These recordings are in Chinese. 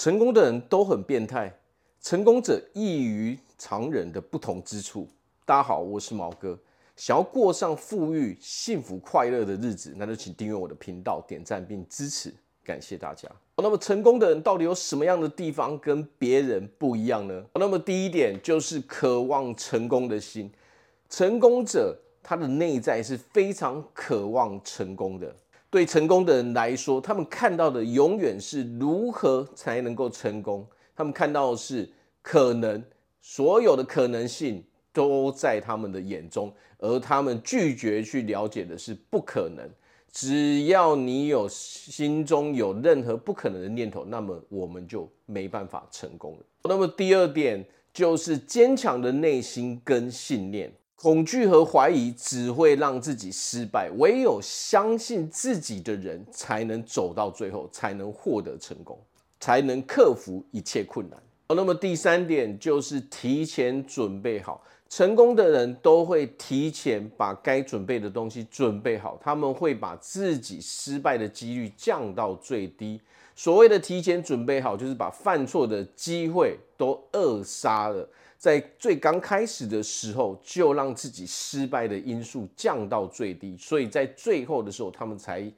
成功的人都很变态，成功者异于常人的不同之处。大家好，我是毛哥。想要过上富裕、幸福、快乐的日子，那就请订阅我的频道、点赞并支持，感谢大家。那么，成功的人到底有什么样的地方跟别人不一样呢？那么，第一点就是渴望成功的心。成功者他的内在是非常渴望成功的。对成功的人来说，他们看到的永远是如何才能够成功。他们看到的是可能，所有的可能性都在他们的眼中，而他们拒绝去了解的是不可能。只要你有心中有任何不可能的念头，那么我们就没办法成功了。那么第二点就是坚强的内心跟信念。恐惧和怀疑只会让自己失败，唯有相信自己的人才能走到最后，才能获得成功，才能克服一切困难。那么第三点就是提前准备好，成功的人都会提前把该准备的东西准备好，他们会把自己失败的几率降到最低。所谓的提前准备好，就是把犯错的机会都扼杀了。在最刚开始的时候，就让自己失败的因素降到最低，所以在最后的时候，他们才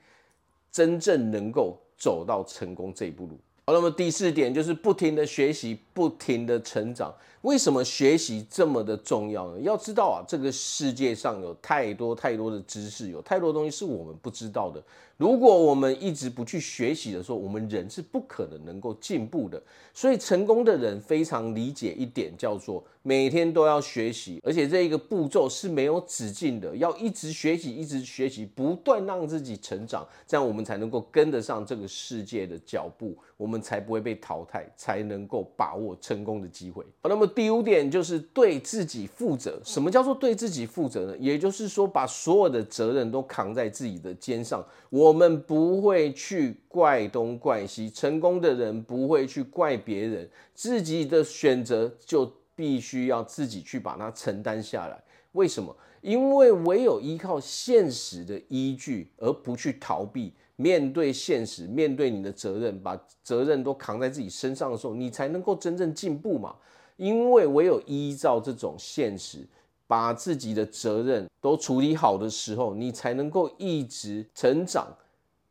真正能够走到成功这一步路。好，那么第四点就是不停的学习，不停的成长。为什么学习这么的重要呢？要知道啊，这个世界上有太多太多的知识，有太多东西是我们不知道的。如果我们一直不去学习的时候，我们人是不可能能够进步的。所以成功的人非常理解一点，叫做每天都要学习，而且这一个步骤是没有止境的，要一直学习，一直学习，不断让自己成长，这样我们才能够跟得上这个世界的脚步，我们才不会被淘汰，才能够把握成功的机会。那么第五点就是对自己负责。什么叫做对自己负责呢？也就是说，把所有的责任都扛在自己的肩上。我们不会去怪东怪西，成功的人不会去怪别人，自己的选择就必须要自己去把它承担下来。为什么？因为唯有依靠现实的依据，而不去逃避，面对现实，面对你的责任，把责任都扛在自己身上的时候，你才能够真正进步嘛。因为唯有依照这种现实。把自己的责任都处理好的时候，你才能够一直成长，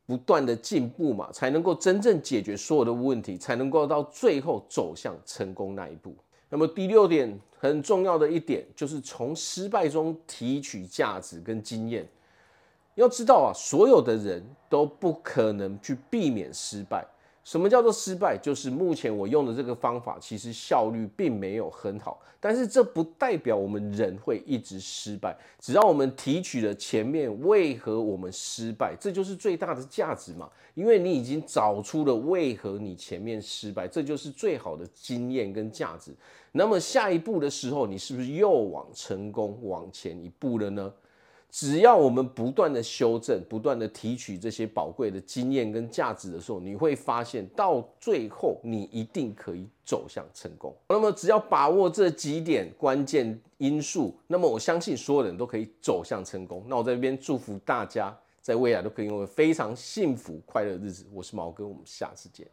不断的进步嘛，才能够真正解决所有的问题，才能够到最后走向成功那一步。那么第六点很重要的一点，就是从失败中提取价值跟经验。要知道啊，所有的人都不可能去避免失败。什么叫做失败？就是目前我用的这个方法，其实效率并没有很好，但是这不代表我们人会一直失败。只要我们提取了前面为何我们失败，这就是最大的价值嘛。因为你已经找出了为何你前面失败，这就是最好的经验跟价值。那么下一步的时候，你是不是又往成功往前一步了呢？只要我们不断的修正，不断的提取这些宝贵的经验跟价值的时候，你会发现到最后你一定可以走向成功。那么只要把握这几点关键因素，那么我相信所有人都可以走向成功。那我在这边祝福大家，在未来都可以拥有非常幸福快乐的日子。我是毛哥，我们下次见。